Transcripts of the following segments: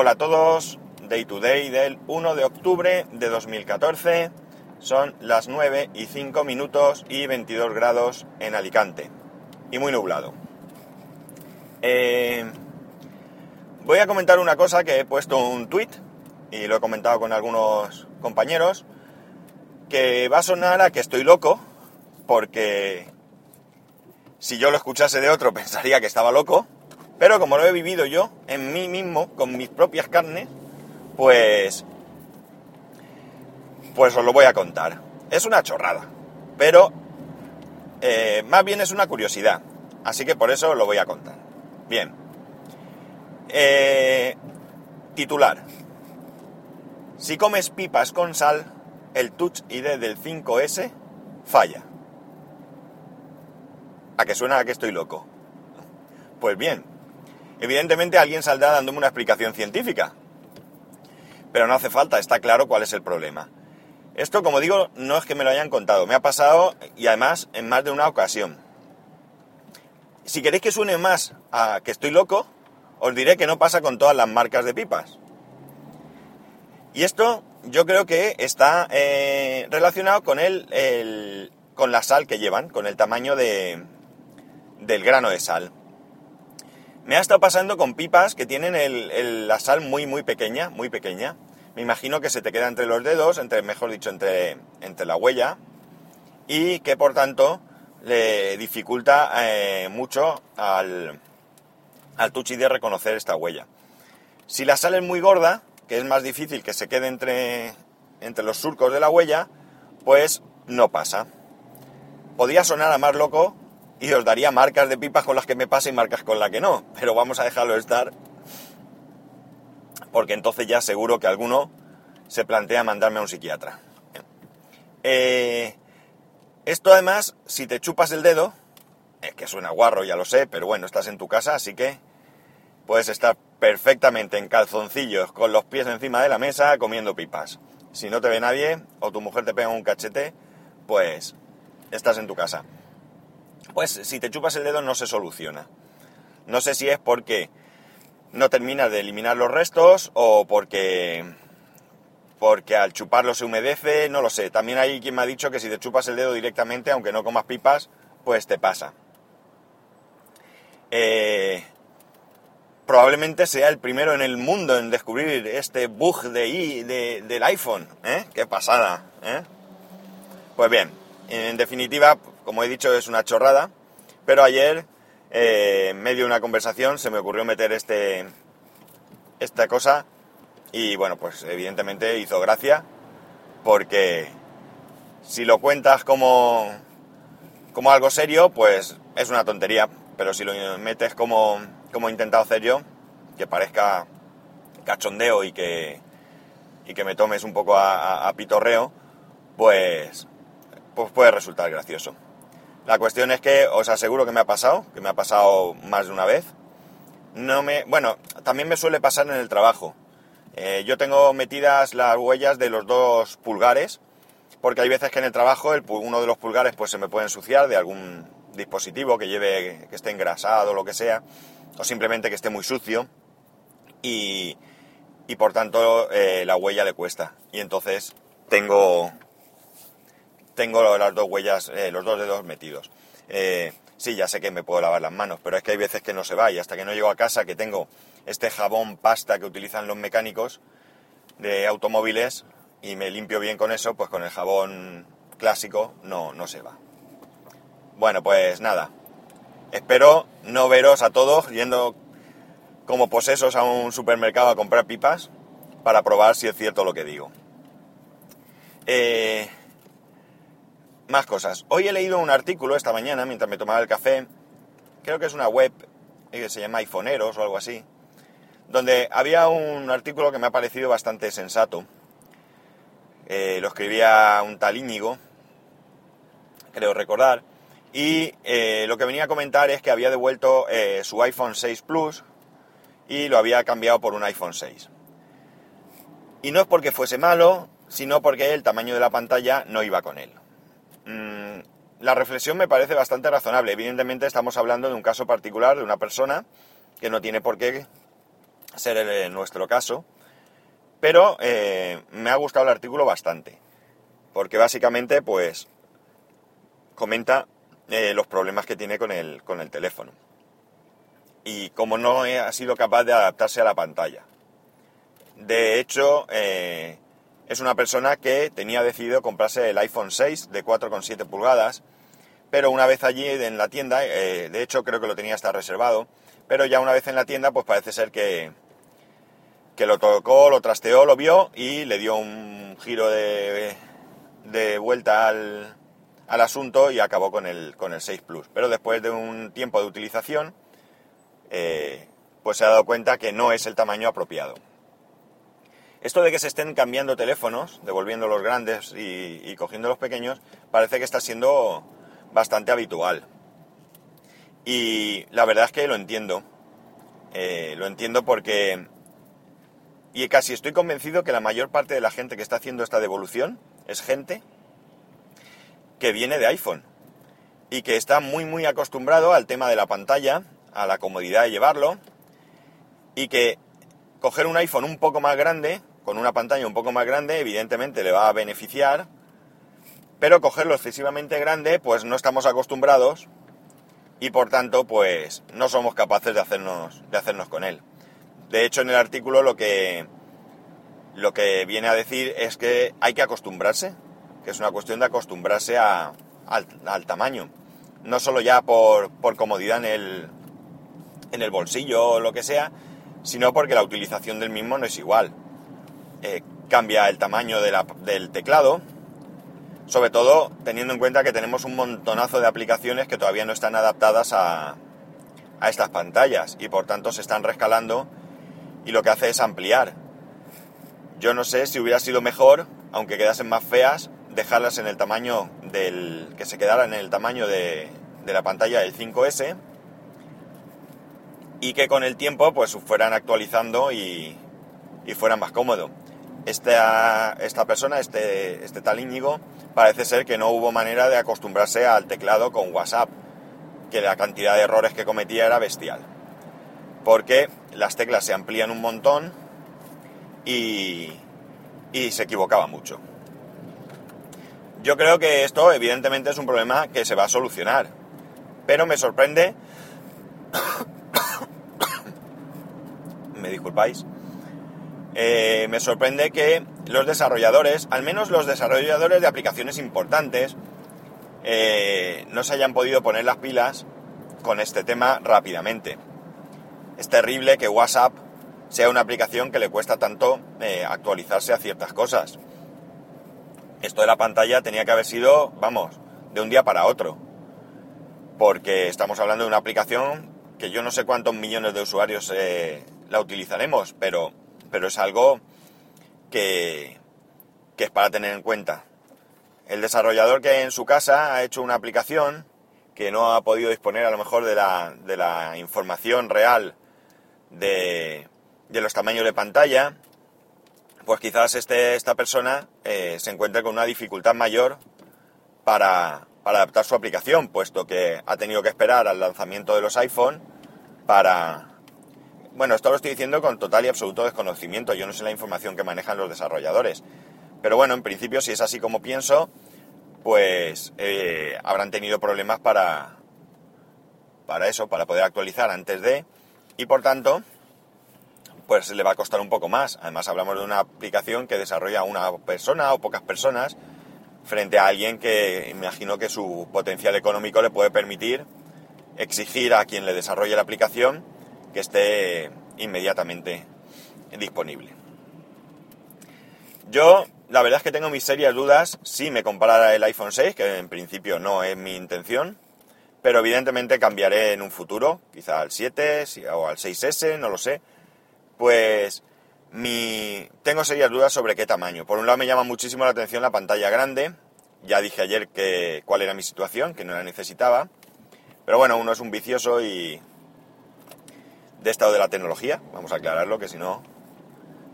Hola a todos, Day to Day del 1 de octubre de 2014. Son las 9 y 5 minutos y 22 grados en Alicante. Y muy nublado. Eh, voy a comentar una cosa que he puesto un tweet y lo he comentado con algunos compañeros. Que va a sonar a que estoy loco porque si yo lo escuchase de otro pensaría que estaba loco pero como lo he vivido yo, en mí mismo, con mis propias carnes, pues... Pues os lo voy a contar. Es una chorrada, pero eh, más bien es una curiosidad. Así que por eso lo voy a contar. Bien. Eh, titular. Si comes pipas con sal, el Touch ID del 5S falla. ¿A que suena a que estoy loco? Pues bien, Evidentemente alguien saldrá dándome una explicación científica. Pero no hace falta, está claro cuál es el problema. Esto, como digo, no es que me lo hayan contado, me ha pasado y además en más de una ocasión. Si queréis que suene más a que estoy loco, os diré que no pasa con todas las marcas de pipas. Y esto yo creo que está eh, relacionado con, el, con la sal que llevan, con el tamaño de, del grano de sal. Me ha estado pasando con pipas que tienen la sal muy, muy pequeña, muy pequeña. Me imagino que se te queda entre los dedos, entre, mejor dicho, entre, entre la huella, y que por tanto le dificulta eh, mucho al, al Touch ID reconocer esta huella. Si la sal es muy gorda, que es más difícil que se quede entre, entre los surcos de la huella, pues no pasa. Podría sonar a más loco y os daría marcas de pipas con las que me pasa y marcas con las que no, pero vamos a dejarlo estar porque entonces ya seguro que alguno se plantea mandarme a un psiquiatra. Eh, esto además, si te chupas el dedo, es que suena guarro, ya lo sé, pero bueno, estás en tu casa, así que puedes estar perfectamente en calzoncillos, con los pies encima de la mesa, comiendo pipas. Si no te ve nadie o tu mujer te pega un cachete, pues estás en tu casa pues si te chupas el dedo no se soluciona. No sé si es porque no terminas de eliminar los restos o porque porque al chuparlo se humedece, no lo sé. También hay quien me ha dicho que si te chupas el dedo directamente, aunque no comas pipas, pues te pasa. Eh, probablemente sea el primero en el mundo en descubrir este bug de, del iPhone. ¿eh? ¡Qué pasada! ¿eh? Pues bien, en definitiva, como he dicho, es una chorrada, pero ayer, eh, en medio de una conversación, se me ocurrió meter este, esta cosa y bueno, pues evidentemente hizo gracia, porque si lo cuentas como, como algo serio, pues es una tontería, pero si lo metes como, como he intentado hacer yo, que parezca cachondeo y que, y que me tomes un poco a pitorreo, pues, pues puede resultar gracioso. La cuestión es que os aseguro que me ha pasado, que me ha pasado más de una vez. No me, bueno, también me suele pasar en el trabajo. Eh, yo tengo metidas las huellas de los dos pulgares, porque hay veces que en el trabajo uno de los pulgares pues se me puede ensuciar de algún dispositivo que lleve, que esté engrasado lo que sea, o simplemente que esté muy sucio, y, y por tanto eh, la huella le cuesta. Y entonces tengo, tengo las dos huellas, eh, los dos dedos metidos. Eh, sí, ya sé que me puedo lavar las manos, pero es que hay veces que no se va y hasta que no llego a casa que tengo este jabón pasta que utilizan los mecánicos de automóviles y me limpio bien con eso, pues con el jabón clásico no, no se va. Bueno, pues nada. Espero no veros a todos yendo como posesos a un supermercado a comprar pipas para probar si es cierto lo que digo. Eh, más cosas. Hoy he leído un artículo esta mañana mientras me tomaba el café. Creo que es una web que se llama iPhoneeros o algo así. Donde había un artículo que me ha parecido bastante sensato. Eh, lo escribía un tal Íñigo, creo recordar. Y eh, lo que venía a comentar es que había devuelto eh, su iPhone 6 Plus y lo había cambiado por un iPhone 6. Y no es porque fuese malo, sino porque el tamaño de la pantalla no iba con él. Mm, la reflexión me parece bastante razonable. Evidentemente estamos hablando de un caso particular, de una persona que no tiene por qué ser el, nuestro caso, pero eh, me ha gustado el artículo bastante, porque básicamente pues comenta eh, los problemas que tiene con el, con el teléfono y cómo no ha sido capaz de adaptarse a la pantalla. De hecho, eh, es una persona que tenía decidido comprarse el iPhone 6 de 4,7 pulgadas, pero una vez allí en la tienda, eh, de hecho creo que lo tenía hasta reservado, pero ya una vez en la tienda pues parece ser que, que lo tocó, lo trasteó, lo vio y le dio un giro de, de vuelta al, al, asunto y acabó con el, con el 6 Plus. Pero después de un tiempo de utilización, eh, pues se ha dado cuenta que no es el tamaño apropiado. Esto de que se estén cambiando teléfonos, devolviendo los grandes y, cogiendo los pequeños, parece que está siendo bastante habitual. Y la verdad es que lo entiendo. Eh, lo entiendo porque... Y casi estoy convencido que la mayor parte de la gente que está haciendo esta devolución es gente que viene de iPhone y que está muy muy acostumbrado al tema de la pantalla, a la comodidad de llevarlo y que coger un iPhone un poco más grande, con una pantalla un poco más grande, evidentemente le va a beneficiar, pero cogerlo excesivamente grande, pues no estamos acostumbrados y por tanto, pues no somos capaces de hacernos, de hacernos con él. De hecho, en el artículo lo que, lo que viene a decir es que hay que acostumbrarse, que es una cuestión de acostumbrarse a, al, tamaño. No solo ya por, por comodidad en el, en el bolsillo o lo que sea, sino porque la utilización del mismo no es igual. Eh, cambia el tamaño del teclado, sobre todo teniendo en cuenta que tenemos un montonazo de aplicaciones que todavía no están adaptadas a, a estas pantallas y por tanto se están rescalando y lo que hace es ampliar. Yo no sé si hubiera sido mejor, aunque quedasen más feas, dejarlas en el tamaño del. que se quedaran en el tamaño de, de la pantalla del 5S y que con el tiempo pues fueran actualizando y, fueran más cómodo. Esta, esta persona, este, este tal Íñigo, parece ser que no hubo manera de acostumbrarse al teclado con WhatsApp, que la cantidad de errores que cometía era bestial. Porque las teclas se amplían un montón y, y se equivocaba mucho. Yo creo que esto evidentemente es un problema que se va a solucionar, pero me sorprende disculpáis, eh, me sorprende que los desarrolladores, al menos los desarrolladores de aplicaciones importantes, eh, no se hayan podido poner las pilas con este tema rápidamente. Es terrible que WhatsApp sea una aplicación que le cuesta tanto eh, actualizarse a ciertas cosas. Esto de la pantalla tenía que haber sido, vamos, de un día para otro. Porque estamos hablando de una aplicación que yo no sé cuántos millones de usuarios la utilizaremos, pero, pero es algo que, que es para tener en cuenta. El desarrollador que en su casa ha hecho una aplicación que no ha podido disponer a lo mejor de la, de la información real de, de, los tamaños de pantalla, pues quizás este, esta persona eh, se encuentre con una dificultad mayor para, para adaptar su aplicación, puesto que ha tenido que esperar al lanzamiento de los iPhone para, bueno, esto lo estoy diciendo con total y absoluto desconocimiento. Yo no sé la información que manejan los desarrolladores. Pero bueno, en principio, si es así como pienso, pues eh, habrán tenido problemas para, para eso, para poder actualizar antes de. Y por tanto, pues le va a costar un poco más. Además, hablamos de una aplicación que desarrolla una persona o pocas personas frente a alguien que imagino que su potencial económico le puede permitir exigir a quien le desarrolle la aplicación que esté inmediatamente disponible. Yo, la verdad es que tengo mis serias dudas si me comprara el iPhone 6, que en principio no es mi intención, pero evidentemente cambiaré en un futuro, quizá al 7 o al 6S, no lo sé. Pues mi... tengo serias dudas sobre qué tamaño. Por un lado me llama muchísimo la atención la pantalla grande, ya dije ayer que cuál era mi situación, que no la necesitaba, pero bueno, uno es un vicioso y de estado de la tecnología, vamos a aclararlo que si no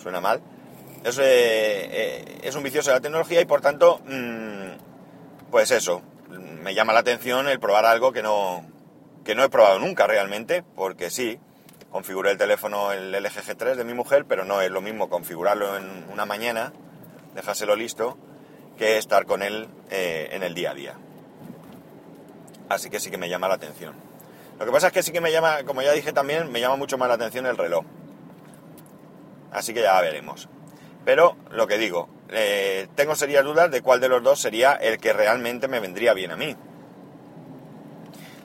suena mal. Es, eh, eh, es un vicioso de la tecnología y por tanto, mm, pues eso, me llama la atención el probar algo que no, que no he probado nunca realmente, porque sí, configuré el teléfono, el LG G3 de mi mujer, pero no es lo mismo configurarlo en una mañana, dejárselo listo, que estar con él eh, en el día a día. Así que sí que me llama la atención. Lo que pasa es que sí que me llama, como ya dije también, me llama mucho más la atención el reloj. Así que ya veremos. Pero lo que digo, eh, tengo serias dudas de cuál de los dos sería el que realmente me vendría bien a mí.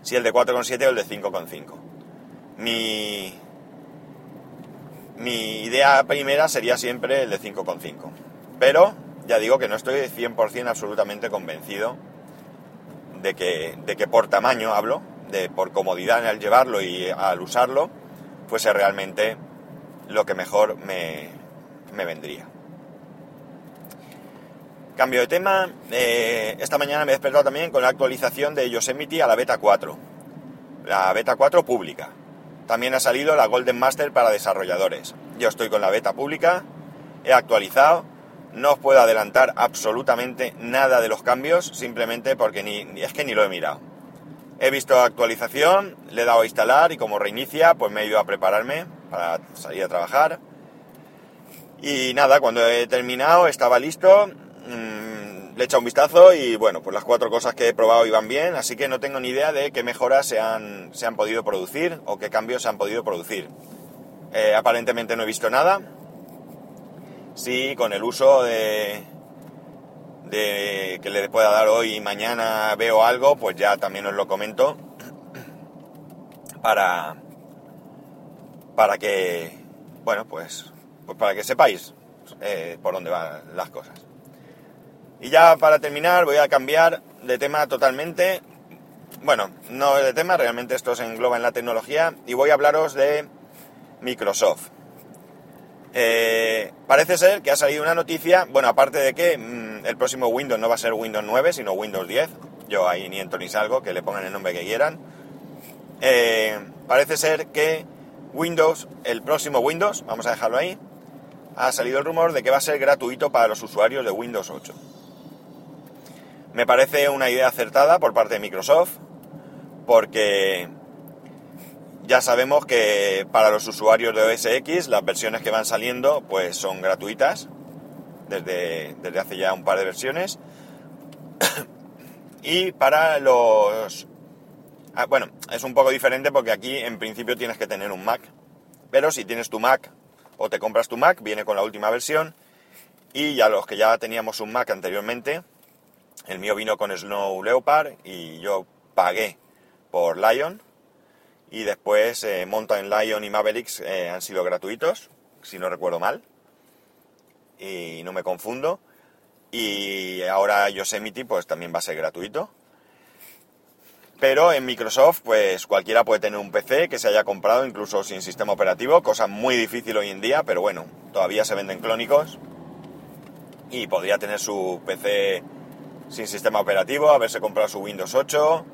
Si el de 4,7 o el de 5,5. Mi, mi idea primera sería siempre el de 5,5. Pero ya digo que no estoy 100% absolutamente convencido de que, de que por tamaño hablo, de por comodidad al llevarlo y al usarlo, fuese realmente lo que mejor me, me vendría. Cambio de tema, eh, esta mañana me he despertado también con la actualización de Yosemite a la beta 4, la beta 4 pública. También ha salido la Golden Master para desarrolladores. Yo estoy con la beta pública, he actualizado, no os puedo adelantar absolutamente nada de los cambios, simplemente porque ni, es que ni lo he mirado. He visto actualización, le he dado a instalar y como reinicia, pues me he ido a prepararme para salir a trabajar. Y nada, cuando he terminado, estaba listo, mm, le he echado un vistazo y bueno, pues las cuatro cosas que he probado iban bien, así que no tengo ni idea de qué mejoras se han, se han podido producir o qué cambios se han podido producir. Eh, aparentemente no he visto nada. Sí, con el uso de, que le pueda dar hoy y mañana veo algo, pues ya también os lo comento para para que bueno pues pues para que sepáis eh, por dónde van las cosas. Y ya para terminar voy a cambiar de tema totalmente. Bueno, no de tema, realmente esto se engloba en la tecnología y voy a hablaros de Microsoft. Eh, parece ser que ha salido una noticia, bueno, aparte de que mm, el próximo Windows no va a ser Windows 9, sino Windows 10. Yo ahí ni entro ni salgo, que le pongan el nombre que quieran. Eh, parece ser que Windows, el próximo Windows, vamos a dejarlo ahí, ha salido el rumor de que va a ser gratuito para los usuarios de Windows 8. Me parece una idea acertada por parte de Microsoft, porque ya sabemos que para los usuarios de OS X las versiones que van saliendo pues son gratuitas desde, desde hace ya un par de versiones. y para los... Ah, bueno, es un poco diferente porque aquí en principio tienes que tener un Mac. Pero si tienes tu Mac o te compras tu Mac, viene con la última versión. Y ya los que ya teníamos un Mac anteriormente, el mío vino con Snow Leopard y yo pagué por Lion. Y después eh, Mountain Lion y Mavericks eh, han sido gratuitos, si no recuerdo mal. Y no me confundo. Y ahora Yosemite pues también va a ser gratuito. Pero en Microsoft, pues cualquiera puede tener un PC que se haya comprado incluso sin sistema operativo, cosa muy difícil hoy en día, pero bueno, todavía se venden clónicos. Y podría tener su PC sin sistema operativo, haberse comprado su Windows 8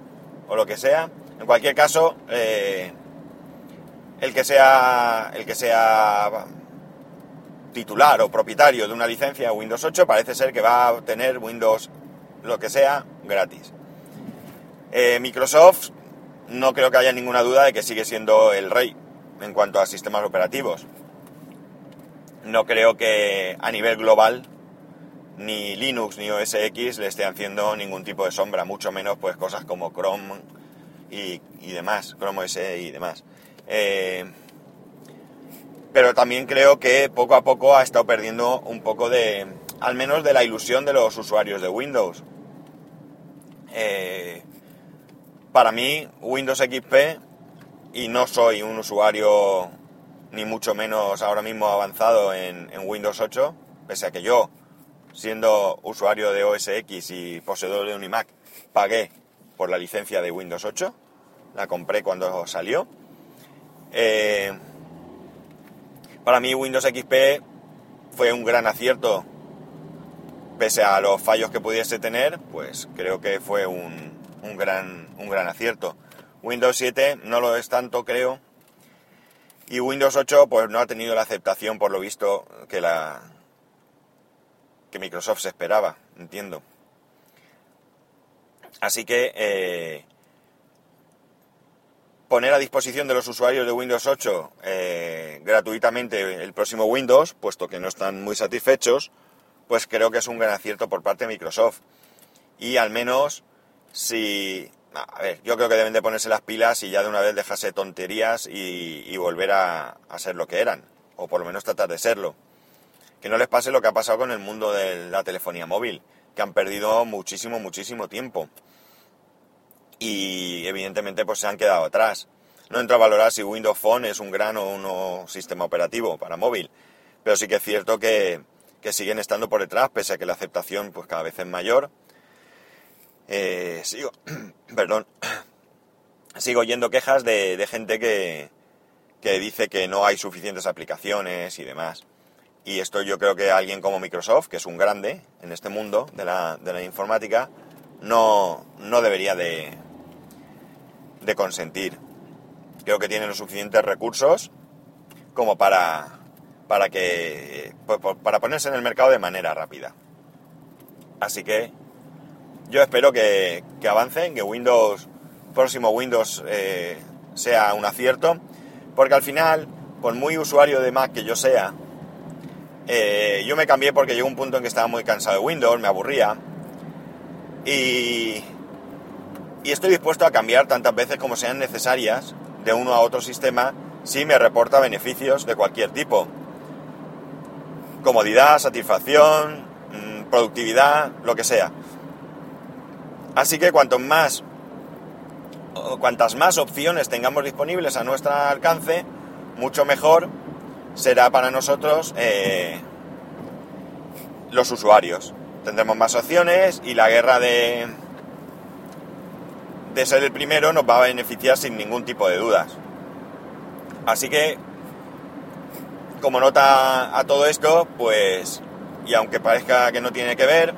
o lo que sea. En cualquier caso, eh, el que sea el que sea titular o propietario de una licencia Windows 8 parece ser que va a tener Windows lo que sea gratis. Eh, Microsoft no creo que haya ninguna duda de que sigue siendo el rey en cuanto a sistemas operativos. No creo que a nivel global ni Linux ni OS X le esté haciendo ningún tipo de sombra, mucho menos pues cosas como Chrome y, demás, Chrome OS y demás. Eh, pero también creo que poco a poco ha estado perdiendo un poco de, al menos de la ilusión de los usuarios de Windows. Eh, para mí, Windows XP, y no soy un usuario ni mucho menos ahora mismo avanzado en, Windows 8, pese a que yo, siendo usuario de OS X y poseedor de un iMac, pagué por la licencia de Windows 8, la compré cuando salió. Eh, para mí Windows XP fue un gran acierto, pese a los fallos que pudiese tener, pues creo que fue un, un gran, un gran acierto. Windows 7 no lo es tanto, creo. Y Windows 8 pues no ha tenido la aceptación, por lo visto, que la que Microsoft se esperaba, entiendo. Así que, eh, poner a disposición de los usuarios de Windows 8 eh, gratuitamente el próximo Windows, puesto que no están muy satisfechos, pues creo que es un gran acierto por parte de Microsoft. Y al menos si... A ver, yo creo que deben de ponerse las pilas y ya de una vez dejarse tonterías y, volver a, a ser lo que eran, o por lo menos tratar de serlo. Que no les pase lo que ha pasado con el mundo de la telefonía móvil, que han perdido muchísimo, muchísimo tiempo y evidentemente pues se han quedado atrás. No entro a valorar si Windows Phone es un gran o un sistema operativo para móvil, pero sí que es cierto que, siguen estando por detrás, pese a que la aceptación pues cada vez es mayor. Eh, sigo, perdón, sigo oyendo quejas de, gente que, que dice que no hay suficientes aplicaciones y demás. Y esto yo creo que alguien como Microsoft, que es un grande en este mundo de la, de la informática, no, no debería de, de consentir. Creo que tienen los suficientes recursos como para, para, que, para ponerse en el mercado de manera rápida. Así que yo espero que, que avancen, que Windows, próximo Windows eh, sea un acierto, porque al final, por muy usuario de Mac que yo sea, eh, yo me cambié porque llegó un punto en que estaba muy cansado de Windows, me aburría, y, y estoy dispuesto a cambiar tantas veces como sean necesarias de uno a otro sistema si me reporta beneficios de cualquier tipo. Comodidad, satisfacción, mm, productividad, lo que sea. Así que cuanto más, cuantas más opciones tengamos disponibles a nuestro alcance, mucho mejor será para nosotros eh, los usuarios. Tendremos más opciones y la guerra de, de ser el primero nos va a beneficiar sin ningún tipo de dudas. Así que, como nota a todo esto, pues, y aunque parezca que no tiene que ver,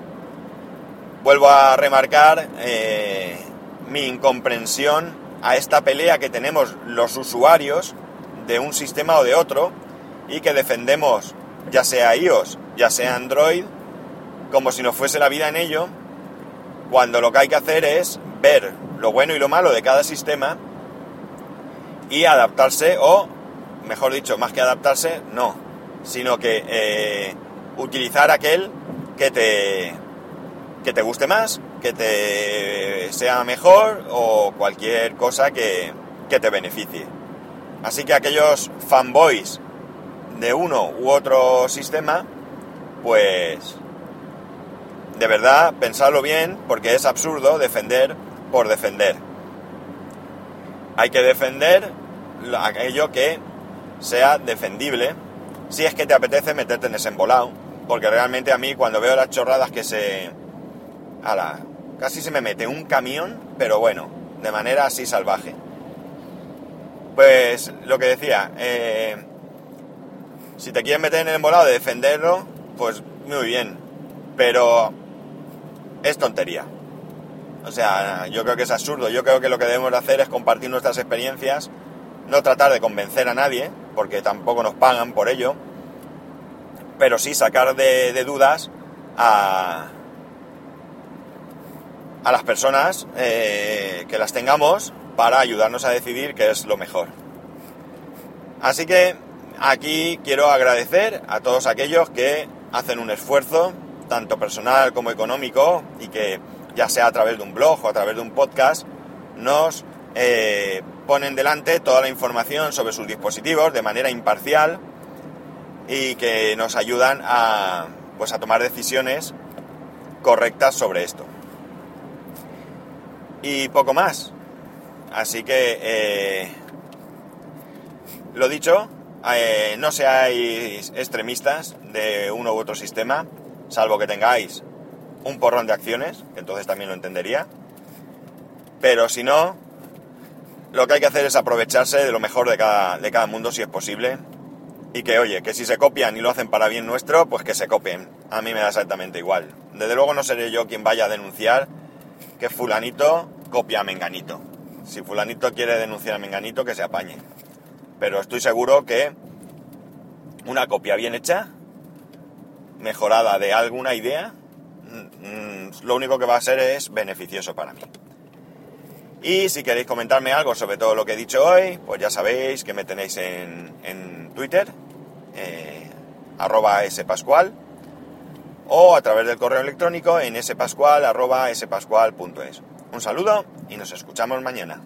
vuelvo a remarcar eh, mi incomprensión a esta pelea que tenemos los usuarios de un sistema o de otro y que defendemos ya sea iOS, ya sea Android, como si nos fuese la vida en ello, cuando lo que hay que hacer es ver lo bueno y lo malo de cada sistema y adaptarse, o mejor dicho, más que adaptarse, no, sino que eh, utilizar aquel que te, que te guste más, que te sea mejor o cualquier cosa que, que te beneficie. Así que aquellos fanboys de uno u otro sistema, pues de verdad pensarlo bien porque es absurdo defender por defender. Hay que defender aquello que sea defendible si es que te apetece meterte en ese embolado. Porque realmente a mí cuando veo las chorradas que se... Ala, casi se me mete un camión, pero bueno, de manera así salvaje. Pues lo que decía, eh, si te quieres meter en el embolado de defenderlo, pues muy bien. Pero es tontería. O sea, yo creo que es absurdo. Yo creo que lo que debemos de hacer es compartir nuestras experiencias, no tratar de convencer a nadie, porque tampoco nos pagan por ello, pero sí sacar de, dudas a, a las personas eh, que las tengamos para ayudarnos a decidir qué es lo mejor. Así que aquí quiero agradecer a todos aquellos que hacen un esfuerzo, tanto personal como económico, y que ya sea a través de un blog o a través de un podcast, nos eh, ponen delante toda la información sobre sus dispositivos de manera imparcial y que nos ayudan a, pues, a tomar decisiones correctas sobre esto. Y poco más. Así que, eh, lo dicho, eh, no seáis extremistas de uno u otro sistema, salvo que tengáis un porrón de acciones, entonces también lo entendería. Pero si no, lo que hay que hacer es aprovecharse de lo mejor de cada, de cada mundo si es posible. Y que, oye, que si se copian y lo hacen para bien nuestro, pues que se copien. A mí me da exactamente igual. Desde luego no seré yo quien vaya a denunciar que fulanito copia a menganito. Si fulanito quiere denunciar a menganito, que se apañe. Pero estoy seguro que una copia bien hecha, mejorada de alguna idea, lo único que va a ser es beneficioso para mí. Y si queréis comentarme algo sobre todo lo que he dicho hoy, pues ya sabéis que me tenéis en, en Twitter, eh, arroba spascual, o a través del correo electrónico en spascual, arroba spascual.es. Un saludo y nos escuchamos mañana.